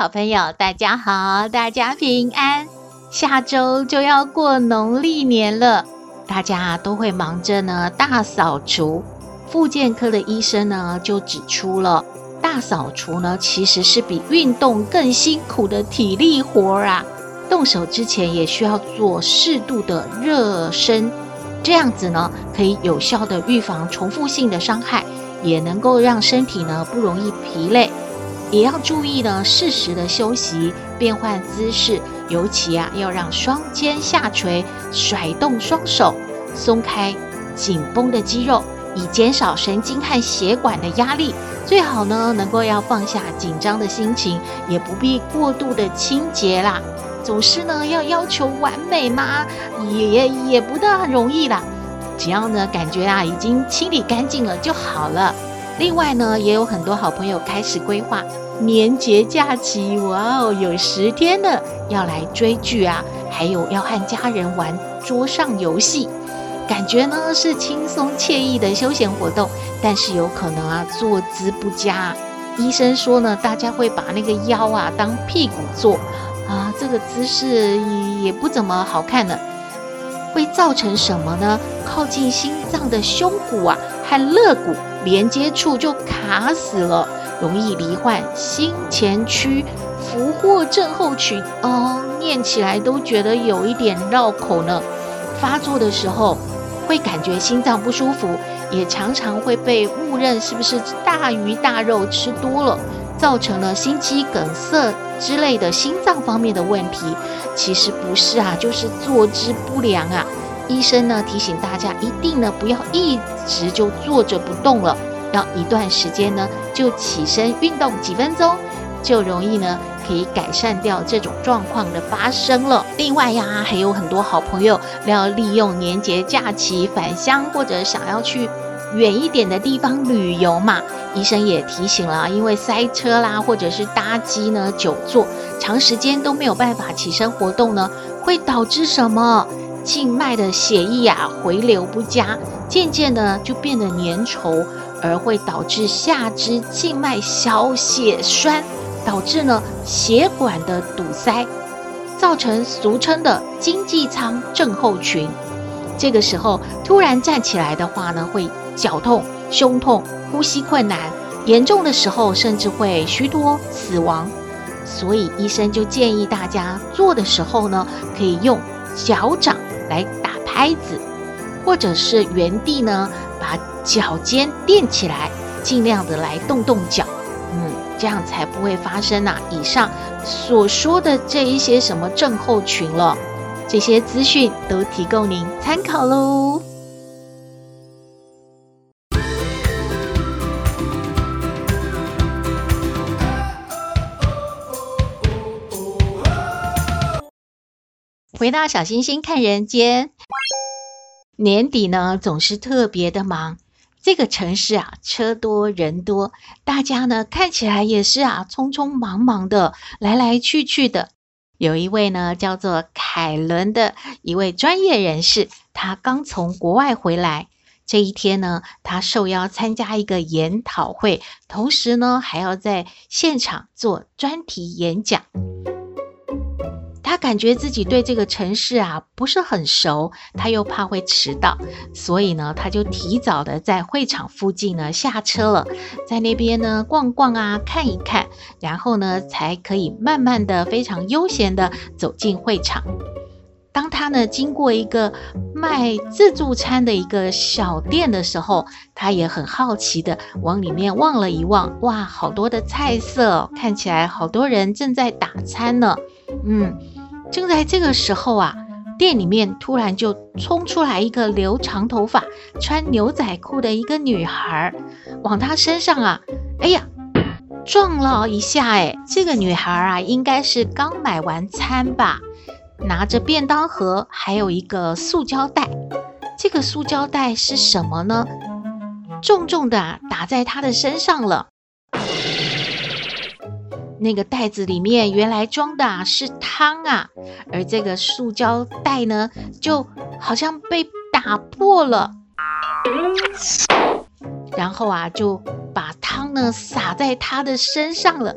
好朋友，大家好，大家平安。下周就要过农历年了，大家都会忙着呢大扫除。复健科的医生呢就指出了，大扫除呢其实是比运动更辛苦的体力活啊。动手之前也需要做适度的热身，这样子呢可以有效的预防重复性的伤害，也能够让身体呢不容易疲累。也要注意呢适时的休息，变换姿势，尤其啊要让双肩下垂，甩动双手，松开紧绷的肌肉。以减少神经和血管的压力，最好呢能够要放下紧张的心情，也不必过度的清洁啦。总是呢要要求完美吗？也也不大容易啦。只要呢感觉啊已经清理干净了就好了。另外呢也有很多好朋友开始规划年节假期，哇哦，有十天了，要来追剧啊，还有要和家人玩桌上游戏。感觉呢是轻松惬意的休闲活动，但是有可能啊坐姿不佳。医生说呢，大家会把那个腰啊当屁股坐啊，这个姿势也不怎么好看呢。会造成什么呢？靠近心脏的胸骨啊和肋骨连接处就卡死了，容易罹患心前区俘获症候群哦，念起来都觉得有一点绕口呢。发作的时候。会感觉心脏不舒服，也常常会被误认是不是大鱼大肉吃多了，造成了心肌梗塞之类的心脏方面的问题。其实不是啊，就是坐姿不良啊。医生呢提醒大家，一定呢不要一直就坐着不动了，要一段时间呢就起身运动几分钟，就容易呢。可以改善掉这种状况的发生了。另外呀，还有很多好朋友要利用年节假期返乡，或者想要去远一点的地方旅游嘛。医生也提醒了，因为塞车啦，或者是搭机呢久坐，长时间都没有办法起身活动呢，会导致什么？静脉的血液啊回流不佳，渐渐的就变得粘稠，而会导致下肢静脉小血栓。导致呢血管的堵塞，造成俗称的经济舱症候群。这个时候突然站起来的话呢，会脚痛、胸痛、呼吸困难，严重的时候甚至会虚脱死亡。所以医生就建议大家坐的时候呢，可以用脚掌来打拍子，或者是原地呢脚尖垫起来，尽量的来动动脚。嗯，这样才不会发生呐、啊。以上所说的这一些什么症候群了，这些资讯都提供您参考喽。回到小星星看人间，年底呢总是特别的忙。这个城市啊，车多人多，大家呢看起来也是啊，匆匆忙忙的来来去去的。有一位呢叫做凯伦的一位专业人士，他刚从国外回来。这一天呢，他受邀参加一个研讨会，同时呢还要在现场做专题演讲。他感觉自己对这个城市啊不是很熟，他又怕会迟到，所以呢，他就提早的在会场附近呢下车了，在那边呢逛逛啊，看一看，然后呢才可以慢慢的、非常悠闲的走进会场。当他呢经过一个卖自助餐的一个小店的时候，他也很好奇的往里面望了一望，哇，好多的菜色，看起来好多人正在打餐呢，嗯。正在这个时候啊，店里面突然就冲出来一个留长头发、穿牛仔裤的一个女孩，往他身上啊，哎呀，撞了一下，哎，这个女孩啊，应该是刚买完餐吧，拿着便当盒，还有一个塑胶袋。这个塑胶袋是什么呢？重重的打在她的身上了。那个袋子里面原来装的是汤啊，而这个塑胶袋呢，就好像被打破了。然后啊，就把汤呢洒在他的身上了。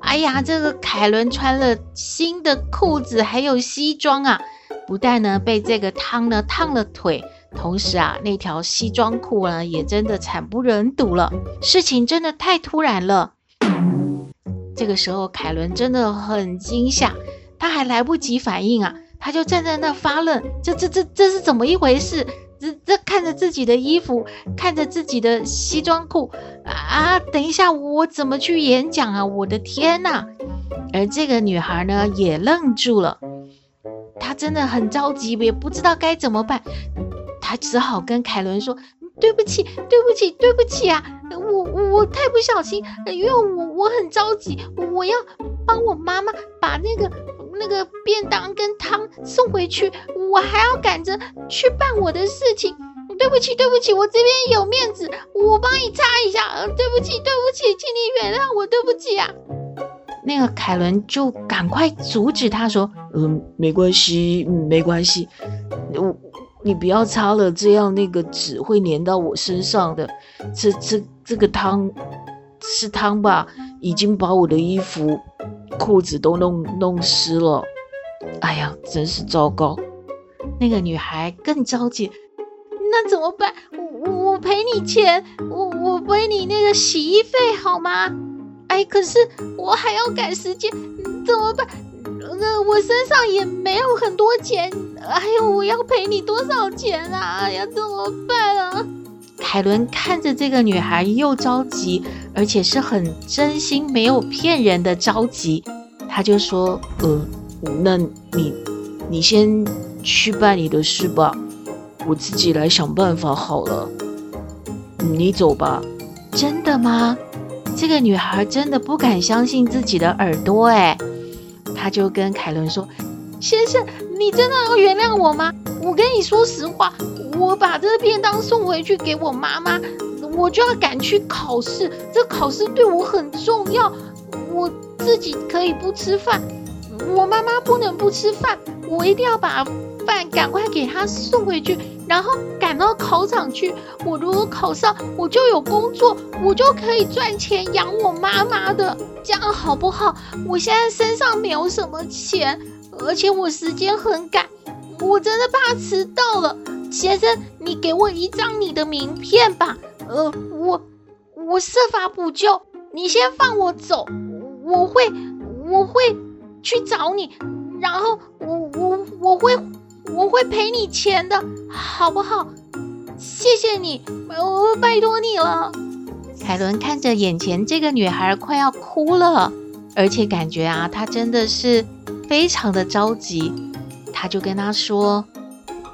哎呀，这个凯伦穿了新的裤子，还有西装啊，不但呢被这个汤呢烫了腿，同时啊，那条西装裤呢也真的惨不忍睹了。事情真的太突然了。这个时候，凯伦真的很惊吓，他还来不及反应啊，他就站在那发愣。这、这、这、这是怎么一回事？这这看着自己的衣服，看着自己的西装裤啊！等一下，我怎么去演讲啊？我的天哪！而这个女孩呢，也愣住了，她真的很着急，也不知道该怎么办。她只好跟凯伦说：“对不起，对不起，对不起啊！我我太不小心，因为我我很着急，我要帮我妈妈把那个。”那个便当跟汤送回去，我还要赶着去办我的事情。对不起，对不起，我这边有面子，我帮你擦一下。对不起，对不起，请你原谅我，对不起啊。那个凯伦就赶快阻止他说：“嗯，没关系，嗯，没关系。我，你不要擦了，这样那个纸会粘到我身上的。这这这个汤是汤吧？已经把我的衣服。”裤子都弄弄湿了，哎呀，真是糟糕！那个女孩更着急，那怎么办？我我赔你钱，我我赔你那个洗衣费好吗？哎，可是我还要赶时间，怎么办？那我身上也没有很多钱，哎呦，我要赔你多少钱啊？哎呀，怎么办啊？凯伦看着这个女孩又着急，而且是很真心、没有骗人的着急，他就说：“呃，那你你先去办你的事吧，我自己来想办法好了。你走吧。”真的吗？这个女孩真的不敢相信自己的耳朵，哎，她就跟凯伦说：“先生，你真的要原谅我吗？我跟你说实话。”我把这个便当送回去给我妈妈，我就要赶去考试。这考试对我很重要，我自己可以不吃饭，我妈妈不能不吃饭。我一定要把饭赶快给她送回去，然后赶到考场去。我如果考上，我就有工作，我就可以赚钱养我妈妈的。这样好不好？我现在身上没有什么钱，而且我时间很赶，我真的怕迟到了。先生，你给我一张你的名片吧。呃，我我设法补救。你先放我走，我会我会去找你，然后我我我会我会赔你钱的，好不好？谢谢你，我拜托你了。凯伦看着眼前这个女孩快要哭了，而且感觉啊，她真的是非常的着急，他就跟他说。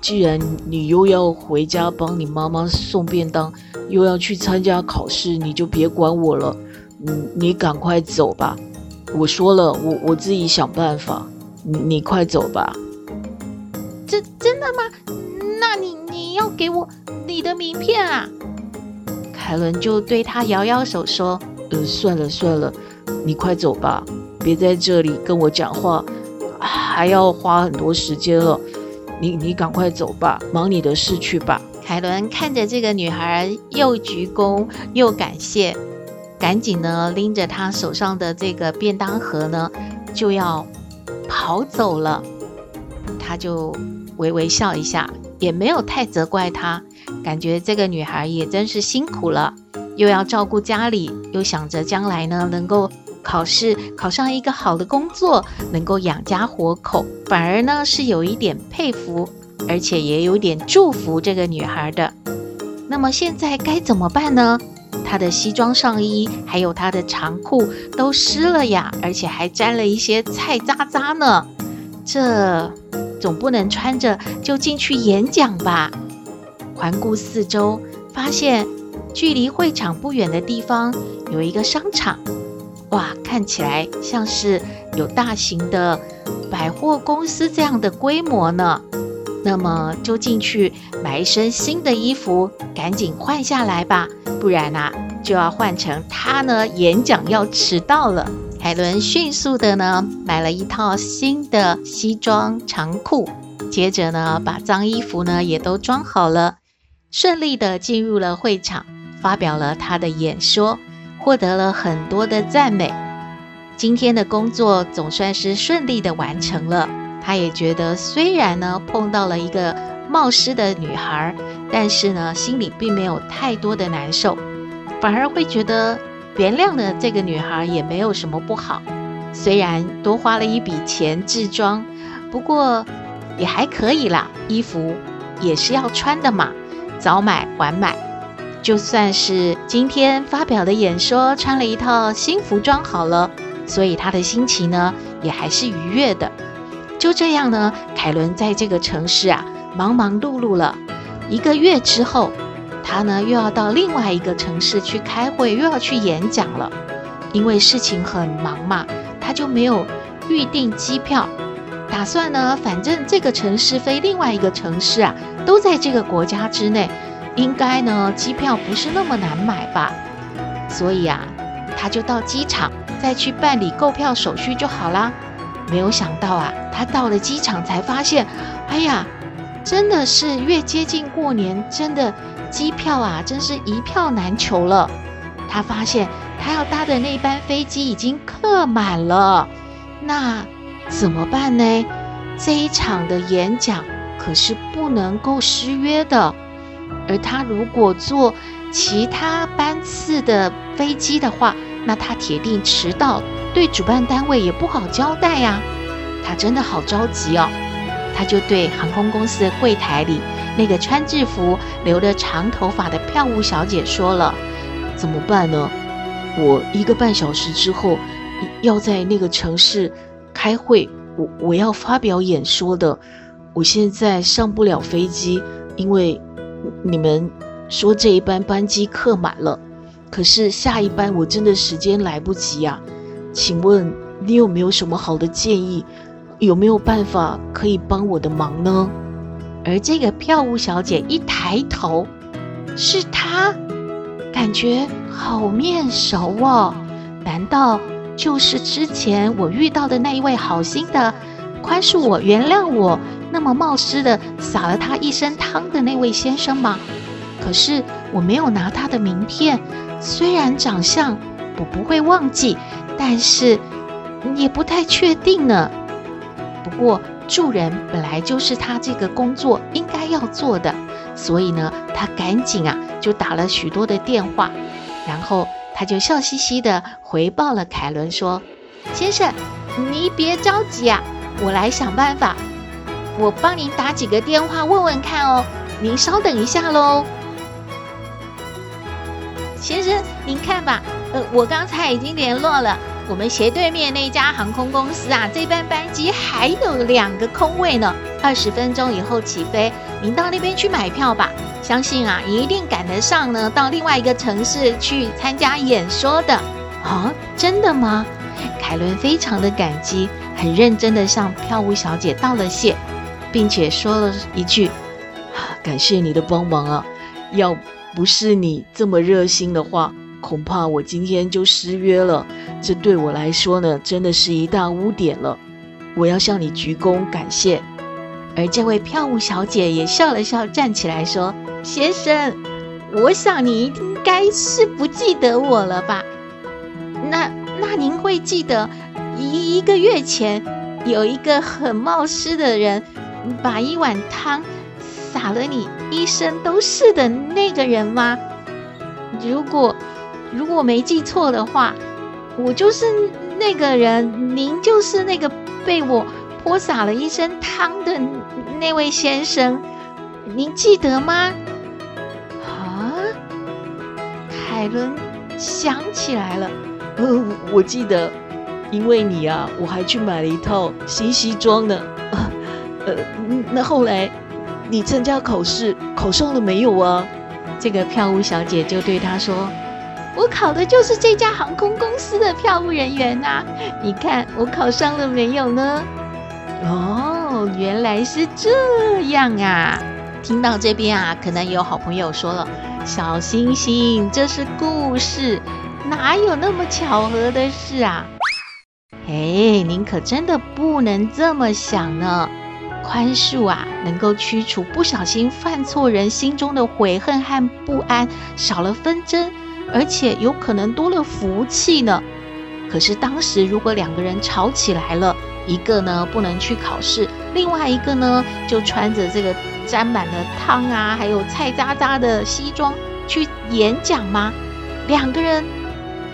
既然你又要回家帮你妈妈送便当，又要去参加考试，你就别管我了。你，你赶快走吧。我说了，我我自己想办法。你你快走吧。真真的吗？那你你要给我你的名片啊？凯伦就对他摇摇手说：“呃，算了算了，你快走吧，别在这里跟我讲话，还要花很多时间了。”你你赶快走吧，忙你的事去吧。凯伦看着这个女孩，又鞠躬又感谢，赶紧呢拎着她手上的这个便当盒呢，就要跑走了。他就微微笑一下，也没有太责怪她，感觉这个女孩也真是辛苦了，又要照顾家里，又想着将来呢能够。考试考上一个好的工作，能够养家活口，反而呢是有一点佩服，而且也有点祝福这个女孩的。那么现在该怎么办呢？她的西装上衣还有她的长裤都湿了呀，而且还沾了一些菜渣渣呢。这总不能穿着就进去演讲吧？环顾四周，发现距离会场不远的地方有一个商场。哇，看起来像是有大型的百货公司这样的规模呢。那么就进去买一身新的衣服，赶紧换下来吧，不然啊就要换成他呢演讲要迟到了。凯伦迅速的呢买了一套新的西装长裤，接着呢把脏衣服呢也都装好了，顺利的进入了会场，发表了他的演说，获得了很多的赞美。今天的工作总算是顺利的完成了。他也觉得，虽然呢碰到了一个冒失的女孩，但是呢心里并没有太多的难受，反而会觉得原谅了这个女孩也没有什么不好。虽然多花了一笔钱置装，不过也还可以啦。衣服也是要穿的嘛，早买晚买。就算是今天发表的演说穿了一套新服装好了，所以他的心情呢也还是愉悦的。就这样呢，凯伦在这个城市啊忙忙碌碌了一个月之后，他呢又要到另外一个城市去开会，又要去演讲了。因为事情很忙嘛，他就没有预订机票，打算呢，反正这个城市飞另外一个城市啊，都在这个国家之内，应该呢机票不是那么难买吧。所以啊，他就到机场再去办理购票手续就好啦。没有想到啊，他到了机场才发现，哎呀，真的是越接近过年，真的机票啊，真是一票难求了。他发现他要搭的那班飞机已经客满了，那怎么办呢？这一场的演讲可是不能够失约的，而他如果坐其他班次的飞机的话，那他铁定迟到。对主办单位也不好交代呀，他真的好着急哦。他就对航空公司的柜台里那个穿制服、留着长头发的票务小姐说了：“怎么办呢？我一个半小时之后要在那个城市开会，我我要发表演说的。我现在上不了飞机，因为你们说这一班班机客满了。可是下一班我真的时间来不及呀。”请问你有没有什么好的建议？有没有办法可以帮我的忙呢？而这个票务小姐一抬头，是她，感觉好面熟哦。难道就是之前我遇到的那一位好心的、宽恕我、原谅我，那么冒失的洒了他一身汤的那位先生吗？可是我没有拿他的名片，虽然长相我不会忘记。但是也不太确定呢。不过助人本来就是他这个工作应该要做的，所以呢，他赶紧啊就打了许多的电话，然后他就笑嘻嘻的回报了凯伦说：“先生，你别着急啊，我来想办法，我帮您打几个电话问问看哦，您稍等一下喽。”先生，您看吧，呃，我刚才已经联络了我们斜对面那家航空公司啊，这班班机还有两个空位呢，二十分钟以后起飞，您到那边去买票吧，相信啊，一定赶得上呢，到另外一个城市去参加演说的。啊，真的吗？凯伦非常的感激，很认真的向票务小姐道了谢，并且说了一句：“感谢你的帮忙啊，要。”不是你这么热心的话，恐怕我今天就失约了。这对我来说呢，真的是一大污点了。我要向你鞠躬感谢。而这位票务小姐也笑了笑，站起来说：“先生，我想你应该是不记得我了吧？那那您会记得一一个月前有一个很冒失的人把一碗汤。”洒了你一身都是的那个人吗？如果如果没记错的话，我就是那个人，您就是那个被我泼洒了一身汤的那位先生，您记得吗？啊，凯伦想起来了，呃，我记得，因为你啊，我还去买了一套新西装呢。呃，那后来。你参加考试考上了没有啊？这个票务小姐就对他说：“我考的就是这家航空公司的票务人员呐。你看我考上了没有呢？哦，原来是这样啊！听到这边啊，可能有好朋友说了：“小星星，这是故事，哪有那么巧合的事啊？”哎，您可真的不能这么想呢。宽恕啊，能够驱除不小心犯错人心中的悔恨和不安，少了纷争，而且有可能多了福气呢。可是当时如果两个人吵起来了，一个呢不能去考试，另外一个呢就穿着这个沾满了汤啊，还有菜渣渣的西装去演讲吗？两个人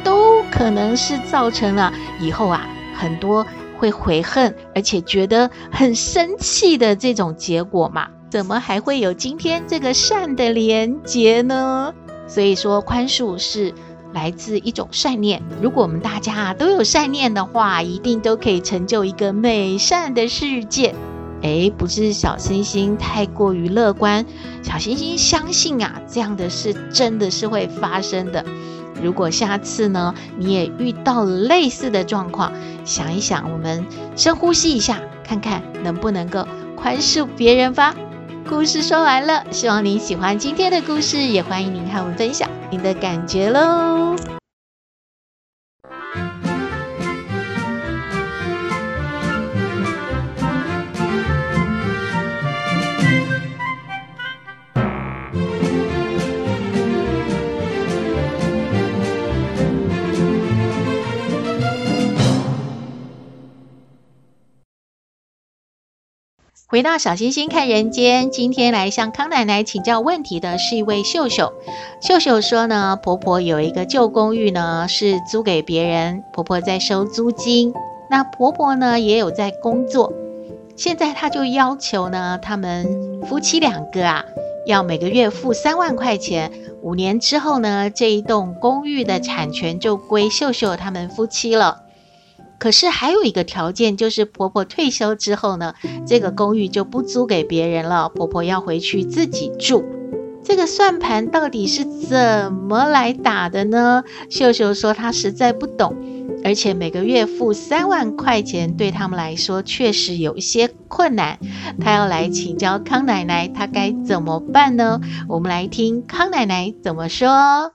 都可能是造成了以后啊很多会悔恨，而且觉得很生气的这种结果嘛。怎么还会有今天这个善的连结呢？所以说宽恕是。来自一种善念。如果我们大家都有善念的话，一定都可以成就一个美善的世界。诶，不是小星星太过于乐观，小星星相信啊，这样的事真的是会发生的。如果下次呢，你也遇到类似的状况，想一想，我们深呼吸一下，看看能不能够宽恕别人吧。故事说完了，希望您喜欢今天的故事，也欢迎您和我们分享您的感觉喽。回到小星星看人间，今天来向康奶奶请教问题的是一位秀秀。秀秀说呢，婆婆有一个旧公寓呢，是租给别人，婆婆在收租金。那婆婆呢也有在工作，现在她就要求呢，他们夫妻两个啊，要每个月付三万块钱。五年之后呢，这一栋公寓的产权就归秀秀他们夫妻了。可是还有一个条件，就是婆婆退休之后呢，这个公寓就不租给别人了，婆婆要回去自己住。这个算盘到底是怎么来打的呢？秀秀说她实在不懂，而且每个月付三万块钱对他们来说确实有一些困难。她要来请教康奶奶，她该怎么办呢？我们来听康奶奶怎么说。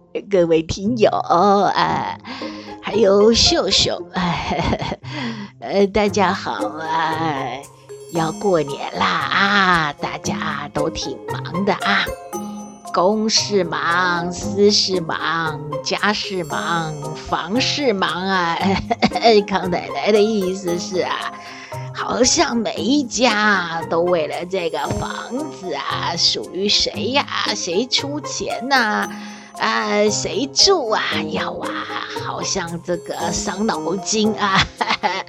各位听友啊。还有秀秀，哎，呃，大家好啊！要过年啦啊，大家都挺忙的啊，公事忙，私事忙，家事忙，房事忙啊。康奶奶的意思是啊，好像每一家都为了这个房子啊，属于谁呀？谁出钱呐、啊，谁住啊？要啊，好像这个伤脑筋啊，哈哈，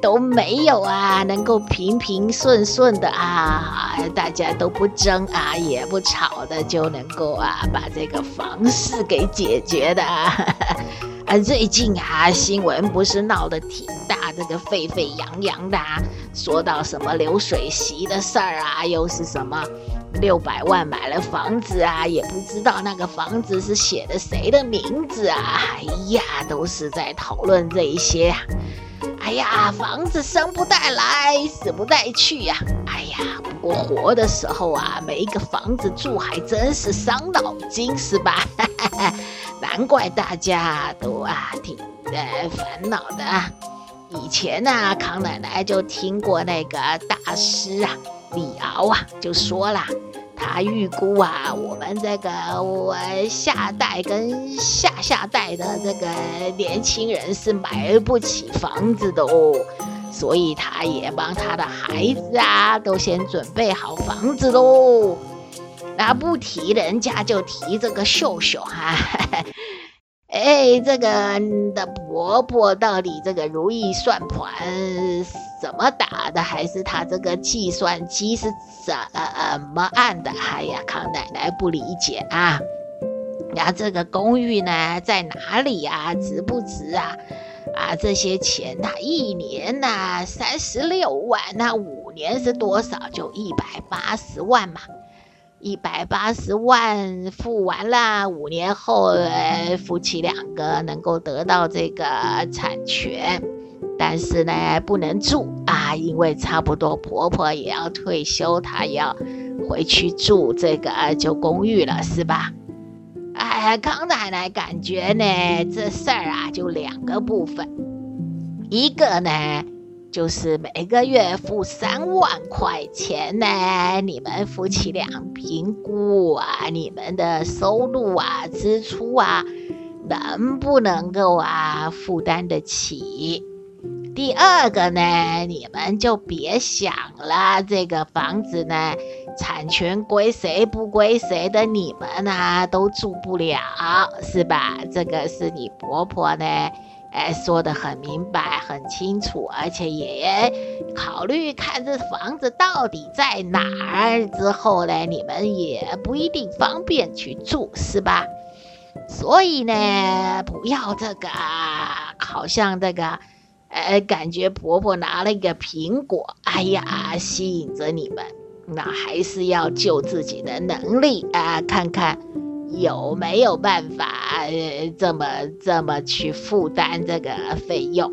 都没有啊，能够平平顺顺的啊，大家都不争啊，也不吵的，就能够啊，把这个房事给解决的啊。啊，最近啊，新闻不是闹得挺大，这个沸沸扬扬的啊，说到什么流水席的事儿啊，又是什么？六百万买了房子啊，也不知道那个房子是写的谁的名字啊！哎呀，都是在讨论这一些。哎呀，房子生不带来，死不带去呀！哎呀，不过活的时候啊，没个房子住还真是伤脑筋，是吧？难怪大家都啊挺呃烦恼的啊。以前呢、康奶奶就听过那个大师啊。李敖啊，就说了，他预估啊，我们这个我下代跟下下代的这个年轻人是买不起房子的哦，所以他也帮他的孩子啊，都先准备好房子喽。那不提人家，就提这个秀秀哈、啊，哎，这个你的婆婆到底这个如意算盘怎么打的？还是他这个计算机是怎么按的？哎呀，康奶奶不理解啊！那这个公寓呢，在哪里呀？值不值啊？啊，这些钱呐，一年呐三十六万，那五年是多少？就一百八十万嘛。一百八十万付完了，五年后，呃，夫妻两个能够得到这个产权，但是呢，不能住啊，因为差不多婆婆也要退休，她要回去住这个旧公寓了，是吧？哎，康奶奶感觉呢，这事儿啊，就两个部分，一个呢。就是每个月付三万块钱呢，你们夫妻俩评估啊，你们的收入啊、支出啊，能不能够啊负担得起？第二个呢，你们就别想了，这个房子呢，产权归谁不归谁的，你们啊都住不了，是吧？这个是你婆婆呢。哎，说得很明白，很清楚，而且也考虑看这房子到底在哪儿之后呢，你们也不一定方便去住，是吧？所以呢，不要这个，好像这个，呃，感觉婆婆拿了一个苹果，哎呀，吸引着你们，那还是要就自己的能力啊，看看。有没有办法呃这么这么去负担这个费用？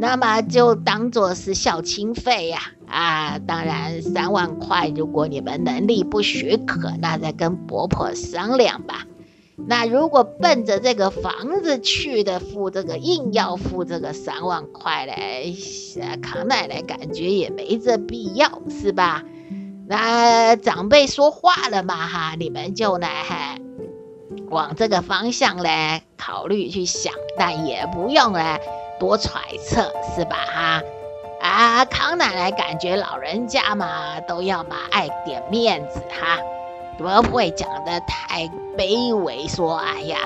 那么就当做是孝亲费呀啊，啊！当然三万块，如果你们能力不许可，那再跟婆婆商量吧。那如果奔着这个房子去的，付这个硬要付这个三万块嘞，康奶奶感觉也没这必要，是吧？那长辈说话了嘛哈，你们就呢。往这个方向来考虑去想，但也不用来多揣测，是吧？哈啊，康奶奶感觉老人家嘛都要嘛爱点面子哈，不会讲得太卑微，说哎呀，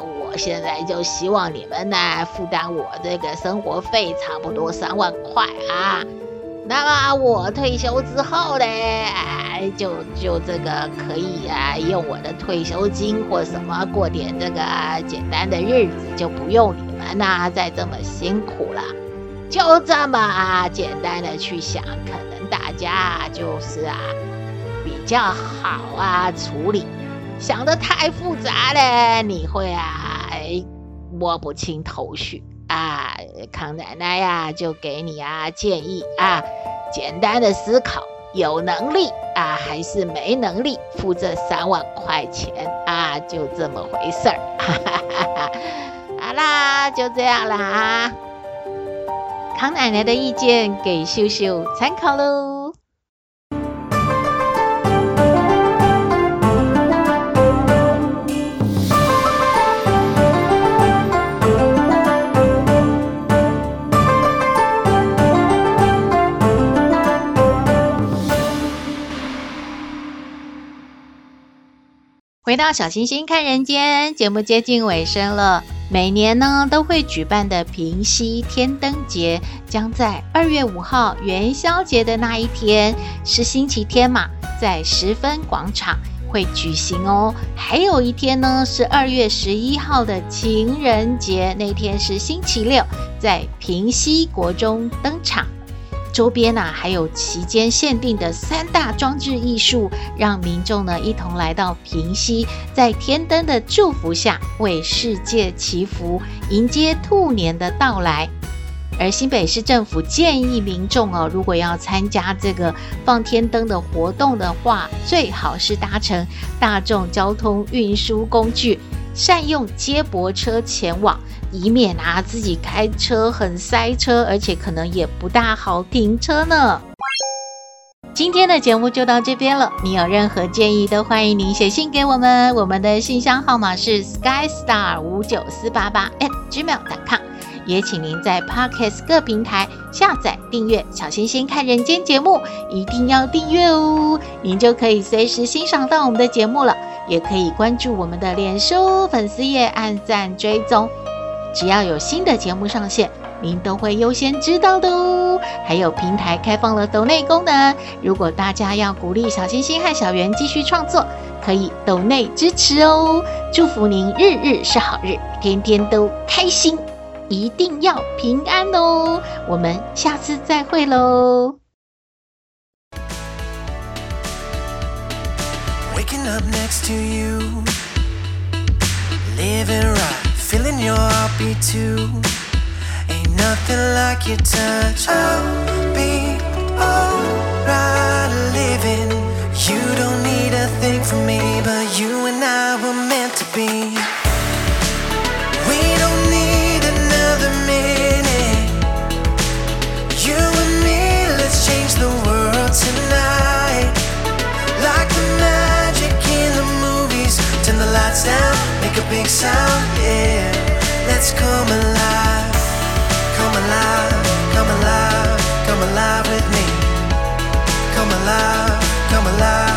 我现在就希望你们呢负担我这个生活费，差不多三万块啊。那么我退休之后呢，哎，就就这个可以啊，用我的退休金或什么过点这个简单的日子，就不用你们呐、啊、再这么辛苦了。就这么啊简单的去想，可能大家就是啊比较好啊处理。想得太复杂了，你会啊摸不清头绪。啊，康奶奶呀，就给你啊建议啊，简单的思考，有能力啊还是没能力付这三万块钱啊，就这么回事儿。哈哈哈哈，好啦，就这样啦啊，康奶奶的意见给秀秀参考喽。回到小星星看人间节目接近尾声了，每年呢都会举办的平溪天灯节，将在二月五号元宵节的那一天，是星期天嘛，在十分广场会举行哦。还有一天呢是二月十一号的情人节，那天是星期六，在平溪国中登场。周边呐、啊，还有期间限定的三大装置艺术，让民众呢一同来到平溪，在天灯的祝福下，为世界祈福，迎接兔年的到来。而新北市政府建议民众哦，如果要参加这个放天灯的活动的话，最好是搭乘大众交通运输工具，善用接驳车前往。以免啊自己开车很塞车，而且可能也不大好停车呢。今天的节目就到这边了，你有任何建议都欢迎您写信给我们，我们的信箱号码是 skystar 五九四八八 at gmail.com，也请您在 Podcast 各平台下载订阅《小星星看人间》节目，一定要订阅哦，您就可以随时欣赏到我们的节目了。也可以关注我们的脸书粉丝页，按赞追踪。只要有新的节目上线，您都会优先知道的哦。还有平台开放了抖内功能，如果大家要鼓励小星星和小圆继续创作，可以抖内支持哦。祝福您日日是好日，天天都开心，一定要平安哦。我们下次再会喽。Waking up next to you, living right, feeling your heartbeat too. Ain't nothing like your touch. I'll be alright living. You don't need a thing from me, but you and I were meant to be. Big sound, yeah. Let's come alive, come alive, come alive, come alive with me. Come alive, come alive,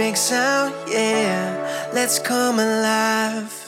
big sound, yeah. Let's come alive.